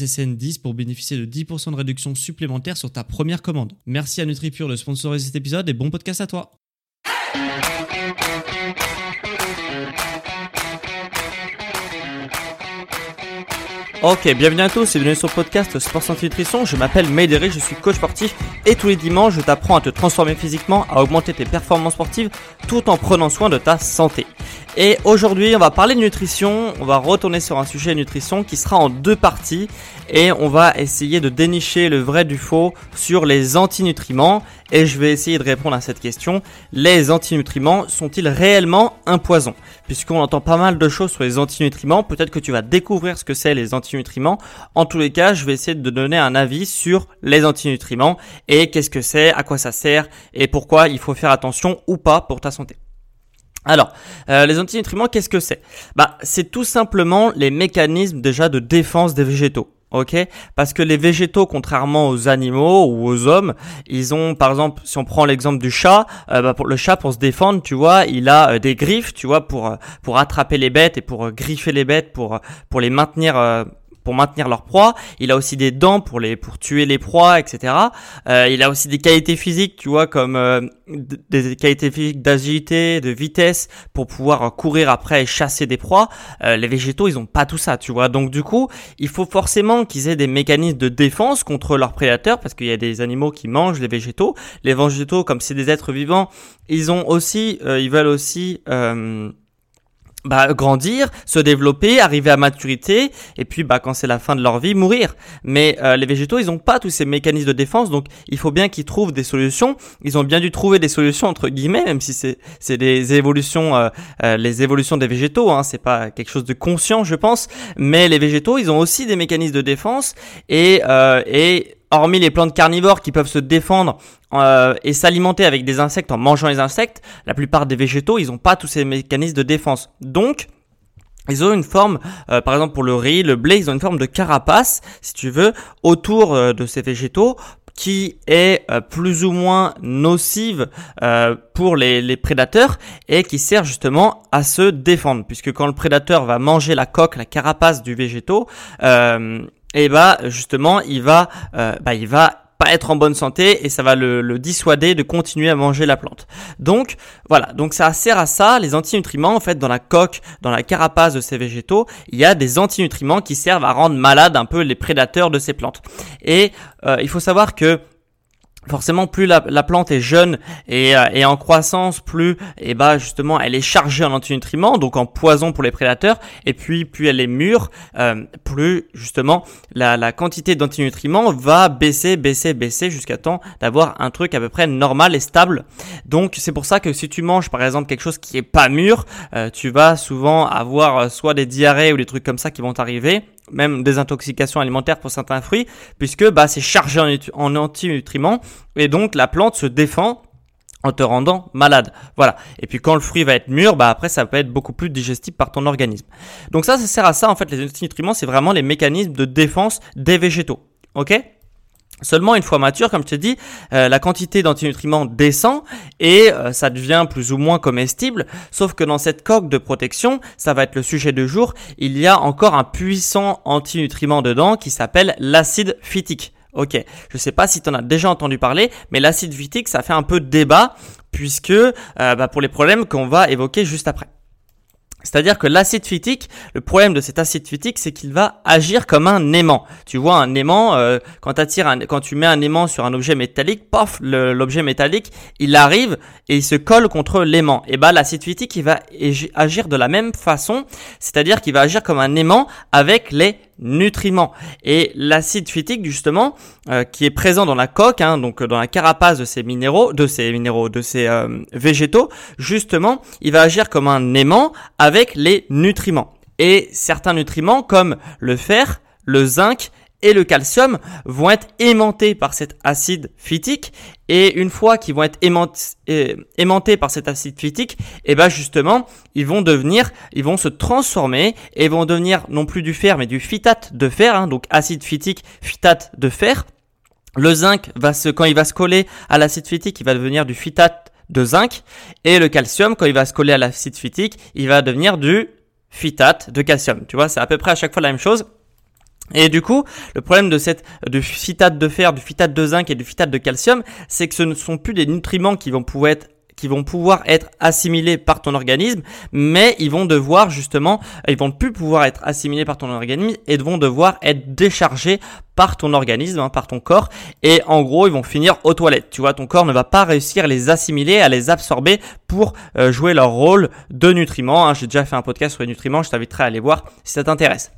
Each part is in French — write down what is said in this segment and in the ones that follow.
SSN10 pour bénéficier de 10% de réduction supplémentaire sur ta première commande. Merci à NutriPure de sponsoriser cet épisode et bon podcast à toi. Ok, bienvenue à tous et bienvenue sur le podcast Sport Santé Nutrition. Je m'appelle Maïderi, je suis coach sportif et tous les dimanches je t'apprends à te transformer physiquement, à augmenter tes performances sportives tout en prenant soin de ta santé. Et aujourd'hui on va parler de nutrition, on va retourner sur un sujet nutrition qui sera en deux parties et on va essayer de dénicher le vrai du faux sur les antinutriments et je vais essayer de répondre à cette question. Les antinutriments sont-ils réellement un poison? Puisqu'on entend pas mal de choses sur les antinutriments, peut-être que tu vas découvrir ce que c'est les antinutriments. En tous les cas, je vais essayer de donner un avis sur les antinutriments et qu'est-ce que c'est, à quoi ça sert et pourquoi il faut faire attention ou pas pour ta santé. Alors, euh, les antinutriments, qu'est-ce que c'est? Bah, c'est tout simplement les mécanismes déjà de défense des végétaux. Ok, parce que les végétaux, contrairement aux animaux ou aux hommes, ils ont, par exemple, si on prend l'exemple du chat, euh, bah, pour le chat pour se défendre, tu vois, il a euh, des griffes, tu vois, pour pour attraper les bêtes et pour griffer les bêtes, pour pour les maintenir pour maintenir leur proie. Il a aussi des dents pour les pour tuer les proies, etc. Euh, il a aussi des qualités physiques, tu vois, comme euh, des qualités physiques d'agilité, de vitesse pour pouvoir courir après et chasser des proies. Euh, les végétaux, ils ont pas tout ça, tu vois. Donc du coup, il faut forcément qu'ils aient des mécanismes de défense contre leurs prédateurs parce qu'il y a des animaux qui mangent les végétaux. Les végétaux, comme c'est des êtres vivants, ils ont aussi, ils veulent aussi bah, grandir, se développer, arriver à maturité, et puis bah, quand c'est la fin de leur vie, mourir. Mais euh, les végétaux, ils n'ont pas tous ces mécanismes de défense, donc il faut bien qu'ils trouvent des solutions. Ils ont bien dû trouver des solutions entre guillemets, même si c'est c'est des évolutions, euh, euh, les évolutions des végétaux, hein, c'est pas quelque chose de conscient, je pense. Mais les végétaux, ils ont aussi des mécanismes de défense et et hormis les plantes carnivores qui peuvent se défendre euh, et s'alimenter avec des insectes en mangeant les insectes, la plupart des végétaux, ils n'ont pas tous ces mécanismes de défense. Donc, ils ont une forme, euh, par exemple pour le riz, le blé, ils ont une forme de carapace, si tu veux, autour euh, de ces végétaux qui est plus ou moins nocive pour les, les, prédateurs et qui sert justement à se défendre puisque quand le prédateur va manger la coque, la carapace du végétaux, et bah justement il va euh, bah, il va pas être en bonne santé et ça va le, le, dissuader de continuer à manger la plante. Donc voilà, donc ça sert à ça, les antinutriments en fait dans la coque, dans la carapace de ces végétaux, il y a des antinutriments qui servent à rendre malade un peu les prédateurs de ces plantes. Et euh, il faut savoir que forcément plus la, plante est jeune et, euh, en croissance plus et eh bah justement elle est chargée en antinutriments donc en poison pour les prédateurs. Et puis plus elle est mûre euh, plus justement la, la quantité d'antinutriments va baisser baisser baisser jusqu'à temps d'avoir un truc à peu près normal et stable. Donc c'est pour ça que si tu manges par exemple quelque chose qui est pas mûr euh, tu vas souvent avoir soit des diarrhées ou des trucs comme ça qui vont t'arriver même des intoxications alimentaires pour certains fruits, puisque bah, c'est chargé en, en antinutriments, et donc la plante se défend en te rendant malade. Voilà. Et puis quand le fruit va être mûr, bah après ça peut être beaucoup plus digestible par ton organisme. Donc ça, ça sert à ça en fait. Les antinutriments, c'est vraiment les mécanismes de défense des végétaux. Ok? Seulement une fois mature, comme je t'ai dit, euh, la quantité d'antinutriments descend et euh, ça devient plus ou moins comestible. Sauf que dans cette coque de protection, ça va être le sujet de jour, il y a encore un puissant antinutriment dedans qui s'appelle l'acide phytique. Ok, je sais pas si tu en as déjà entendu parler, mais l'acide phytique, ça fait un peu de débat puisque euh, bah, pour les problèmes qu'on va évoquer juste après. C'est-à-dire que l'acide phytique, le problème de cet acide phytique, c'est qu'il va agir comme un aimant. Tu vois un aimant, euh, quand, un, quand tu mets un aimant sur un objet métallique, paf, l'objet métallique, il arrive et il se colle contre l'aimant. Et bah l'acide phytique, il va agir de la même façon, c'est-à-dire qu'il va agir comme un aimant avec les nutriments. Et l'acide phytique, justement, euh, qui est présent dans la coque, hein, donc dans la carapace de ces minéraux, de ces minéraux, de ces euh, végétaux, justement, il va agir comme un aimant avec les nutriments. Et certains nutriments, comme le fer, le zinc et le calcium vont être aimantés par cet acide phytique et une fois qu'ils vont être aimantés par cet acide phytique, et eh ben justement, ils vont devenir, ils vont se transformer et vont devenir non plus du fer mais du phytate de fer, hein, donc acide phytique, phytate de fer. Le zinc va se, quand il va se coller à l'acide phytique, il va devenir du phytate de zinc et le calcium quand il va se coller à l'acide phytique, il va devenir du phytate de calcium. Tu vois, c'est à peu près à chaque fois la même chose. Et du coup, le problème de cette du phytate de fer, du phytate de zinc et du phytate de calcium, c'est que ce ne sont plus des nutriments qui vont pouvoir être qui vont pouvoir être assimilés par ton organisme, mais ils vont devoir justement, ils vont plus pouvoir être assimilés par ton organisme et vont devoir être déchargés par ton organisme, hein, par ton corps, et en gros ils vont finir aux toilettes. Tu vois, ton corps ne va pas réussir à les assimiler, à les absorber pour euh, jouer leur rôle de nutriments. Hein. J'ai déjà fait un podcast sur les nutriments, je t'inviterai à aller voir si ça t'intéresse.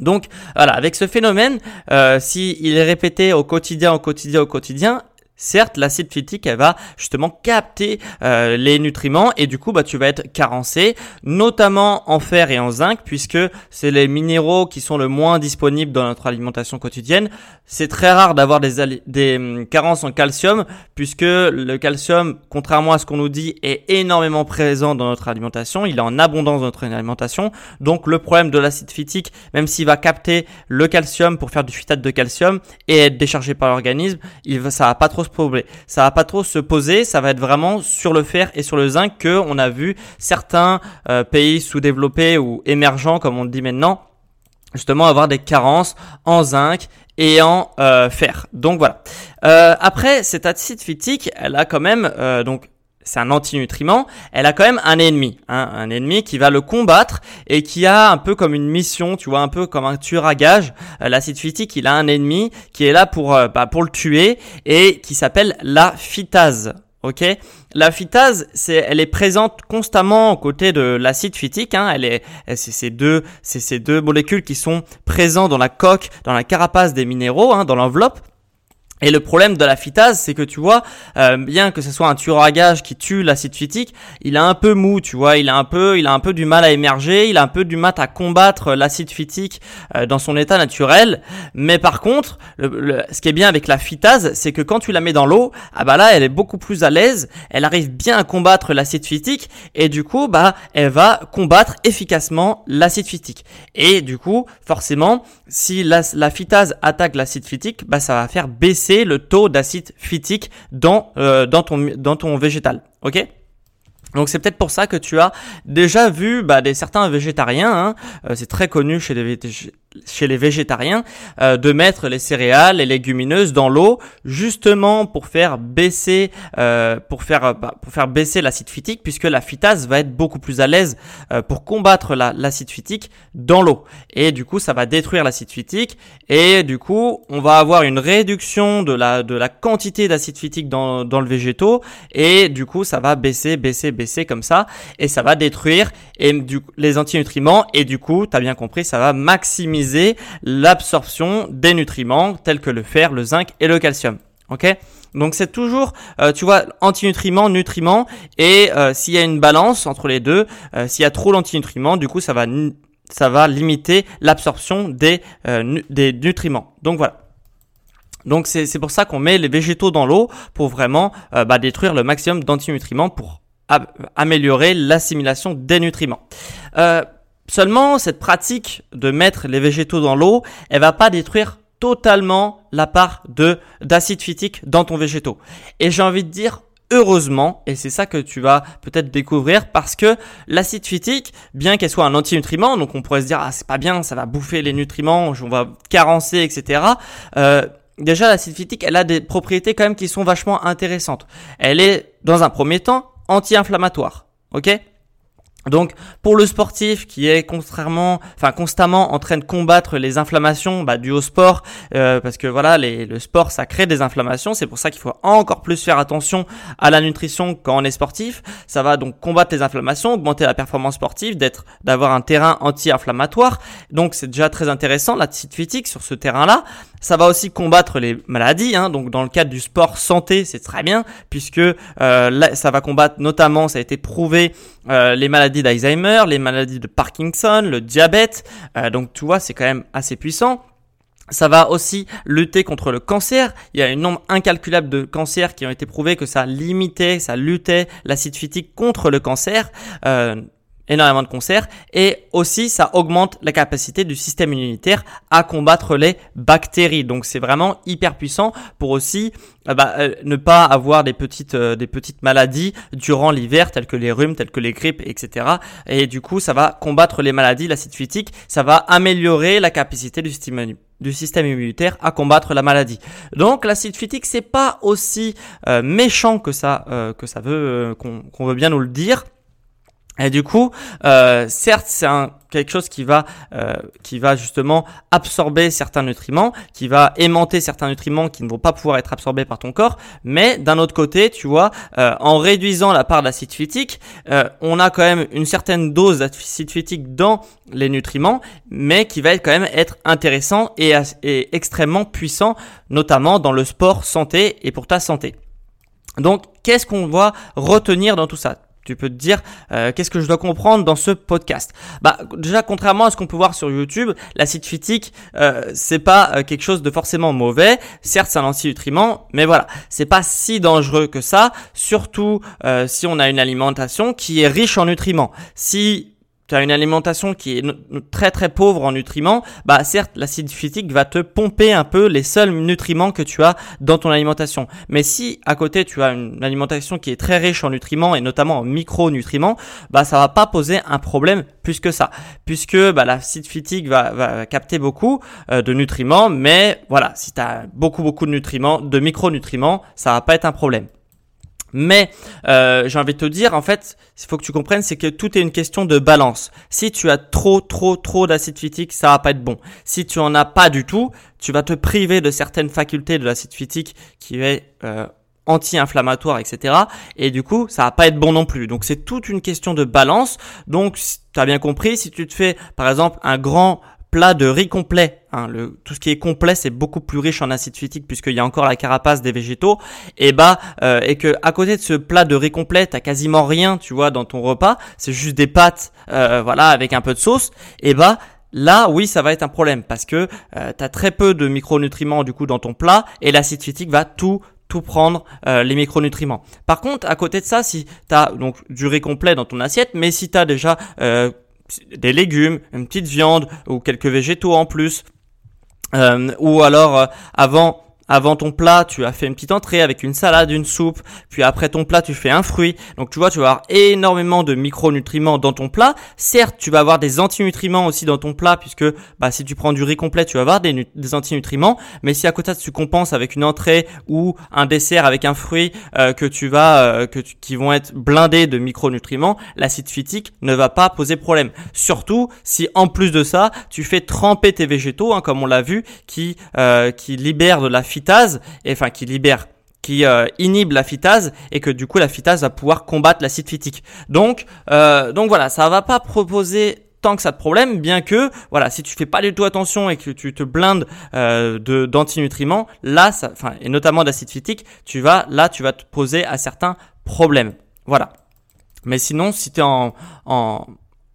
Donc voilà, avec ce phénomène, euh, s'il est répété au quotidien, au quotidien, au quotidien, Certes, l'acide phytique, elle va justement capter euh, les nutriments et du coup, bah, tu vas être carencé, notamment en fer et en zinc, puisque c'est les minéraux qui sont le moins disponibles dans notre alimentation quotidienne. C'est très rare d'avoir des, des hum, carences en calcium, puisque le calcium, contrairement à ce qu'on nous dit, est énormément présent dans notre alimentation. Il est en abondance dans notre alimentation. Donc, le problème de l'acide phytique, même s'il va capter le calcium pour faire du phytate de calcium et être déchargé par l'organisme, ça va pas trop ça va pas trop se poser, ça va être vraiment sur le fer et sur le zinc que on a vu certains euh, pays sous-développés ou émergents, comme on le dit maintenant, justement avoir des carences en zinc et en euh, fer. Donc voilà. Euh, après, cette acide phytique, elle a quand même donc c'est un antinutriment, elle a quand même un ennemi, hein, un ennemi qui va le combattre et qui a un peu comme une mission, tu vois, un peu comme un tueur à gage. Euh, l'acide phytique, il a un ennemi qui est là pour, euh, bah, pour le tuer et qui s'appelle la phytase. Ok, la phytase, c'est, elle est présente constamment aux côtés de l'acide phytique. Hein, elle est, c'est ces deux, c'est ces deux molécules qui sont présentes dans la coque, dans la carapace des minéraux, hein, dans l'enveloppe. Et le problème de la phytase, c'est que tu vois, euh, bien que ce soit un tueur à gage qui tue l'acide phytique, il a un peu mou, tu vois, il a un peu, il a un peu du mal à émerger, il a un peu du mal à combattre l'acide phytique euh, dans son état naturel. Mais par contre, ce qui est bien avec la phytase, c'est que quand tu la mets dans l'eau, ah bah là, elle est beaucoup plus à l'aise, elle arrive bien à combattre l'acide phytique et du coup, bah, elle va combattre efficacement l'acide phytique. Et du coup, forcément, si la, la phytase attaque l'acide phytique, bah, ça va faire baisser le taux d'acide phytique dans, euh, dans, ton, dans ton végétal. Ok? Donc c'est peut-être pour ça que tu as déjà vu bah, des certains végétariens, hein, euh, c'est très connu chez les, chez les végétariens euh, de mettre les céréales, les légumineuses dans l'eau justement pour faire baisser euh, pour faire euh, bah, pour faire baisser l'acide phytique puisque la phytase va être beaucoup plus à l'aise euh, pour combattre l'acide phytique dans l'eau. Et du coup ça va détruire l'acide phytique. Et du coup on va avoir une réduction de la de la quantité d'acide phytique dans dans le végétaux. Et du coup ça va baisser baisser baisser comme ça. Et ça va détruire et du les antinutriments. Et du coup tu as bien compris ça va maximiser l'absorption des nutriments tels que le fer, le zinc et le calcium. Ok? Donc c'est toujours, euh, tu vois, antinutriments, nutriments, et euh, s'il y a une balance entre les deux, euh, s'il y a trop d'antinutriments, du coup ça va, ça va limiter l'absorption des, des nutriments. Donc voilà. Donc c'est pour ça qu'on met les végétaux dans l'eau pour vraiment bah, détruire le maximum d'antinutriments pour améliorer l'assimilation des nutriments. Seulement, cette pratique de mettre les végétaux dans l'eau, elle va pas détruire totalement la part de d'acide phytique dans ton végétaux. Et j'ai envie de dire heureusement, et c'est ça que tu vas peut-être découvrir parce que l'acide phytique, bien qu'elle soit un antinutriment, donc on pourrait se dire ah c'est pas bien, ça va bouffer les nutriments, on va carencer, etc. Euh, déjà l'acide phytique, elle a des propriétés quand même qui sont vachement intéressantes. Elle est dans un premier temps anti-inflammatoire, ok? Donc pour le sportif qui est contrairement, enfin constamment en train de combattre les inflammations bah, dues au sport, euh, parce que voilà les, le sport ça crée des inflammations, c'est pour ça qu'il faut encore plus faire attention à la nutrition quand on est sportif. Ça va donc combattre les inflammations, augmenter la performance sportive, d'être, d'avoir un terrain anti-inflammatoire. Donc c'est déjà très intéressant la site physique sur ce terrain-là. Ça va aussi combattre les maladies, hein, donc dans le cadre du sport santé, c'est très bien, puisque euh, ça va combattre notamment, ça a été prouvé, euh, les maladies d'Alzheimer, les maladies de Parkinson, le diabète, euh, donc tu vois, c'est quand même assez puissant. Ça va aussi lutter contre le cancer. Il y a un nombre incalculable de cancers qui ont été prouvés que ça limitait, ça luttait l'acide phytique contre le cancer. Euh, énormément de concerts et aussi ça augmente la capacité du système immunitaire à combattre les bactéries. Donc c'est vraiment hyper puissant pour aussi euh, bah, euh, ne pas avoir des petites euh, des petites maladies durant l'hiver telles que les rhumes, telles que les grippes, etc. Et du coup ça va combattre les maladies, l'acide phytique, ça va améliorer la capacité du système du système immunitaire à combattre la maladie. Donc l'acide phytique c'est pas aussi méchant que ça que ça veut qu'on veut bien nous le dire. Et du coup, euh, certes, c'est un, quelque chose qui va, euh, qui va justement absorber certains nutriments, qui va aimanter certains nutriments qui ne vont pas pouvoir être absorbés par ton corps. Mais d'un autre côté, tu vois, euh, en réduisant la part d'acide phytique, euh, on a quand même une certaine dose d'acide phytique dans les nutriments, mais qui va quand même être intéressant et, et extrêmement puissant, notamment dans le sport santé et pour ta santé. Donc, qu'est-ce qu'on va retenir dans tout ça? Tu peux te dire euh, qu'est-ce que je dois comprendre dans ce podcast? Bah déjà contrairement à ce qu'on peut voir sur YouTube, l'acide phytique euh, c'est pas euh, quelque chose de forcément mauvais. Certes c'est un anti-nutriment, mais voilà c'est pas si dangereux que ça. Surtout euh, si on a une alimentation qui est riche en nutriments. Si tu as une alimentation qui est très très pauvre en nutriments, bah certes l'acide phytique va te pomper un peu les seuls nutriments que tu as dans ton alimentation. Mais si à côté tu as une alimentation qui est très riche en nutriments et notamment en micronutriments, bah ça va pas poser un problème plus que ça, puisque bah, l'acide phytique va, capter beaucoup euh, de nutriments, mais voilà si tu as beaucoup beaucoup de nutriments, de micronutriments, ça va pas être un problème. Mais euh, j'ai envie de te dire, en fait, il faut que tu comprennes, c'est que tout est une question de balance. Si tu as trop, trop, trop d'acide phytique, ça va pas être bon. Si tu en as pas du tout, tu vas te priver de certaines facultés de l'acide phytique qui est euh, anti-inflammatoire, etc. Et du coup, ça va pas être bon non plus. Donc c'est toute une question de balance. Donc, tu as bien compris, si tu te fais, par exemple, un grand plat de riz complet. Hein, le, tout ce qui est complet, c'est beaucoup plus riche en acide phytique puisqu'il y a encore la carapace des végétaux. Et bah, euh, et que à côté de ce plat de riz complet, t'as quasiment rien, tu vois, dans ton repas. C'est juste des pâtes, euh, voilà, avec un peu de sauce. Et bah, Là, oui, ça va être un problème parce que euh, tu as très peu de micronutriments du coup dans ton plat et l'acide phytique va tout tout prendre euh, les micronutriments. Par contre, à côté de ça, si tu as donc du riz complet dans ton assiette, mais si tu as déjà euh, des légumes, une petite viande ou quelques végétaux en plus. Euh, ou alors euh, avant avant ton plat, tu as fait une petite entrée avec une salade, une soupe, puis après ton plat, tu fais un fruit. Donc tu vois, tu vas avoir énormément de micronutriments dans ton plat. Certes, tu vas avoir des antinutriments aussi dans ton plat, puisque bah, si tu prends du riz complet, tu vas avoir des, antinutriments. Mais si à côté tu compenses avec une entrée ou un dessert avec un fruit euh, que tu vas, euh, que qui vont être blindés de micronutriments, l'acide phytique ne va pas poser problème. Surtout si en plus de ça, tu fais tremper tes végétaux, hein, comme on l'a vu, qui euh, qui libèrent de la et enfin qui libère qui euh, inhibe la phytase et que du coup la phytase va pouvoir combattre l'acide phytique. Donc euh, donc voilà, ça va pas proposer tant que ça de problème, bien que voilà, si tu fais pas du tout attention et que tu te blindes euh, d'antinutriments, là, ça, enfin et notamment d'acide phytique, tu vas là, tu vas te poser à certains problèmes. Voilà. Mais sinon, si tu es en, en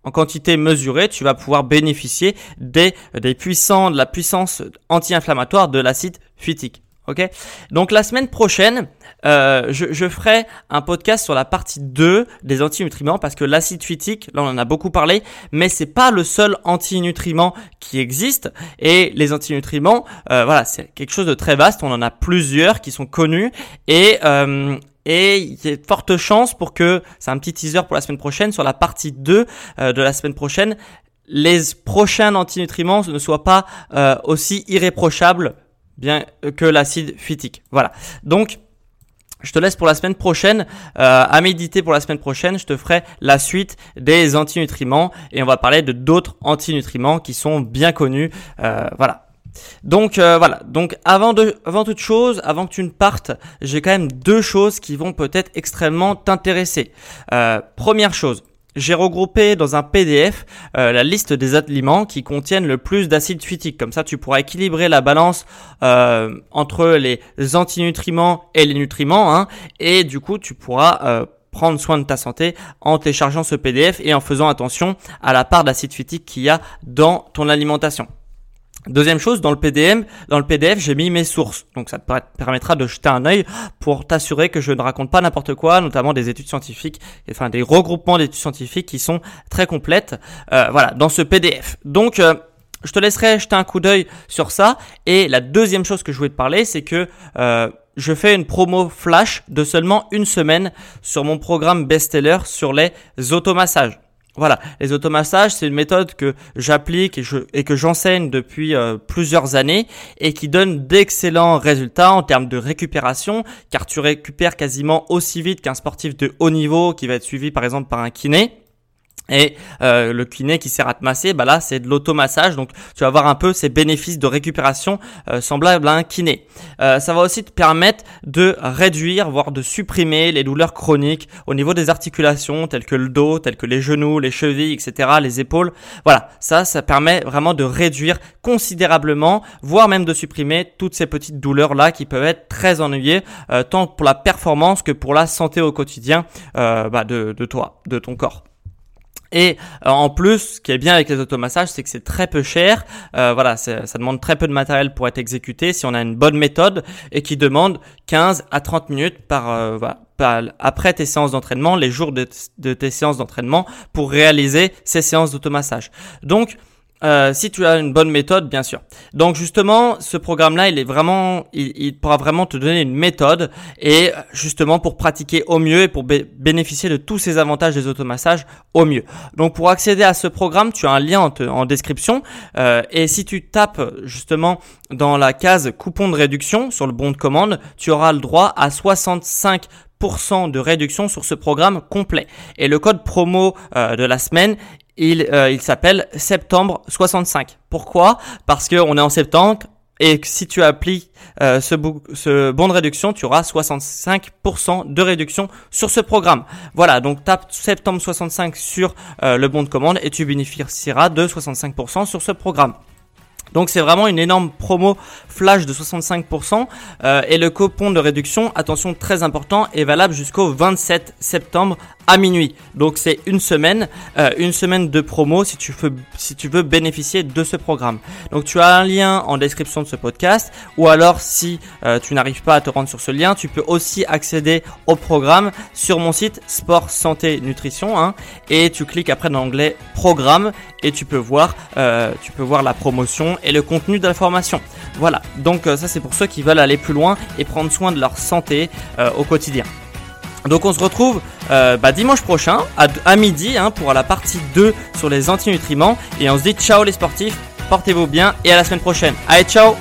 en quantité mesurée, tu vas pouvoir bénéficier des, des puissants, de la puissance anti-inflammatoire de l'acide phytique. Ok? Donc la semaine prochaine, euh, je, ferai un podcast sur la partie 2 des antinutriments parce que l'acide phytique, là on en a beaucoup parlé, mais c'est pas le seul antinutriment qui existe et les antinutriments, euh, voilà, c'est quelque chose de très vaste. On en a plusieurs qui sont connus et euh, et il y a de fortes chances pour que, c'est un petit teaser pour la semaine prochaine, sur la partie 2 euh, de la semaine prochaine, les prochains antinutriments ne soient pas euh, aussi irréprochables bien que l'acide phytique. Voilà. Donc, je te laisse pour la semaine prochaine euh, à méditer pour la semaine prochaine. Je te ferai la suite des antinutriments et on va parler de d'autres antinutriments qui sont bien connus. Euh, voilà. Donc euh, voilà. Donc avant de, avant toute chose, avant que tu ne partes, j'ai quand même deux choses qui vont peut-être extrêmement t'intéresser. première chose j'ai regroupé dans un PDF euh, la liste des aliments qui contiennent le plus d'acide phytique. Comme ça, tu pourras équilibrer la balance euh, entre les antinutriments et les nutriments. Hein, et du coup, tu pourras euh, prendre soin de ta santé en téléchargeant ce PDF et en faisant attention à la part d'acide phytique qu'il y a dans ton alimentation. Deuxième chose, dans le PDM, dans le PDF, j'ai mis mes sources. Donc ça te permettra de jeter un œil pour t'assurer que je ne raconte pas n'importe quoi, notamment des études scientifiques, enfin des regroupements d'études scientifiques qui sont très complètes. Euh, voilà, dans ce PDF. Donc euh, je te laisserai jeter un coup d'œil sur ça. Et la deuxième chose que je voulais te parler, c'est que euh, je fais une promo flash de seulement une semaine sur mon programme best-seller sur les automassages. Voilà, les automassages, c'est une méthode que j'applique et, que j'enseigne depuis euh, plusieurs années et qui donne d'excellents résultats en termes de récupération, car tu récupères quasiment aussi vite qu'un sportif de haut niveau qui va être suivi par exemple par un kiné. Et euh, le kiné qui sert à te masser, bah là c'est de l'automassage, donc tu vas avoir un peu ces bénéfices de récupération euh, semblables à un kiné. Euh, ça va aussi te permettre de réduire, voire de supprimer les douleurs chroniques au niveau des articulations, telles que le dos, telles que les genoux, les chevilles, etc., les épaules. Voilà, ça, ça permet vraiment de réduire considérablement, voire même de supprimer toutes ces petites douleurs là qui peuvent être très ennuyées, tant pour la performance que pour la santé au quotidien bah, de, de toi, de ton corps. Et euh, en plus, ce qui est bien avec les automassages, c'est que c'est très peu cher. Euh, voilà, ça demande très peu de matériel pour être exécuté si on a une bonne méthode et qui demande 15 à 30 minutes par, euh, après tes séances d'entraînement, les jours de tes séances d'entraînement pour réaliser ces séances d'automassage. Donc, euh, si tu as une bonne méthode, bien sûr. Donc justement, ce programme-là, il est vraiment, il, pourra vraiment te donner une méthode et justement pour pratiquer au mieux et pour bénéficier de tous ces avantages des automassages au mieux. Donc pour accéder à ce programme, tu as un lien en, description euh, et si tu tapes justement dans la case coupon de réduction sur le bon de commande, tu auras le droit à 65% de réduction sur ce programme complet. Et le code promo euh, de la semaine, il, euh, il s'appelle septembre 65. Pourquoi? Parce qu'on est en septembre et si tu appliques euh, ce, bon de réduction, tu auras 65% de réduction sur ce programme. Voilà, donc tape septembre 65 sur euh, le bon de commande et tu bénéficieras de 65% sur ce programme. Donc c'est vraiment une énorme promo flash de 65% euh, et le coupon de réduction, attention très important, est valable jusqu'au 27 septembre à minuit. Donc c'est une semaine, euh, une semaine de promo si tu veux si tu veux bénéficier de ce programme. Donc tu as un lien en description de ce podcast ou alors si euh, tu n'arrives pas à te rendre sur ce lien, tu peux aussi accéder au programme sur mon site Sport Santé Nutrition hein, et tu cliques après dans l'onglet Programme et tu peux voir euh, tu peux voir la promotion et le contenu de la formation. Voilà. Donc ça c'est pour ceux qui veulent aller plus loin et prendre soin de leur santé au quotidien. Donc on se retrouve euh, bah, dimanche prochain à, midi hein, pour la partie 2 sur les antinutriments. Et on se dit ciao les sportifs, portez-vous bien et à la semaine prochaine. Allez ciao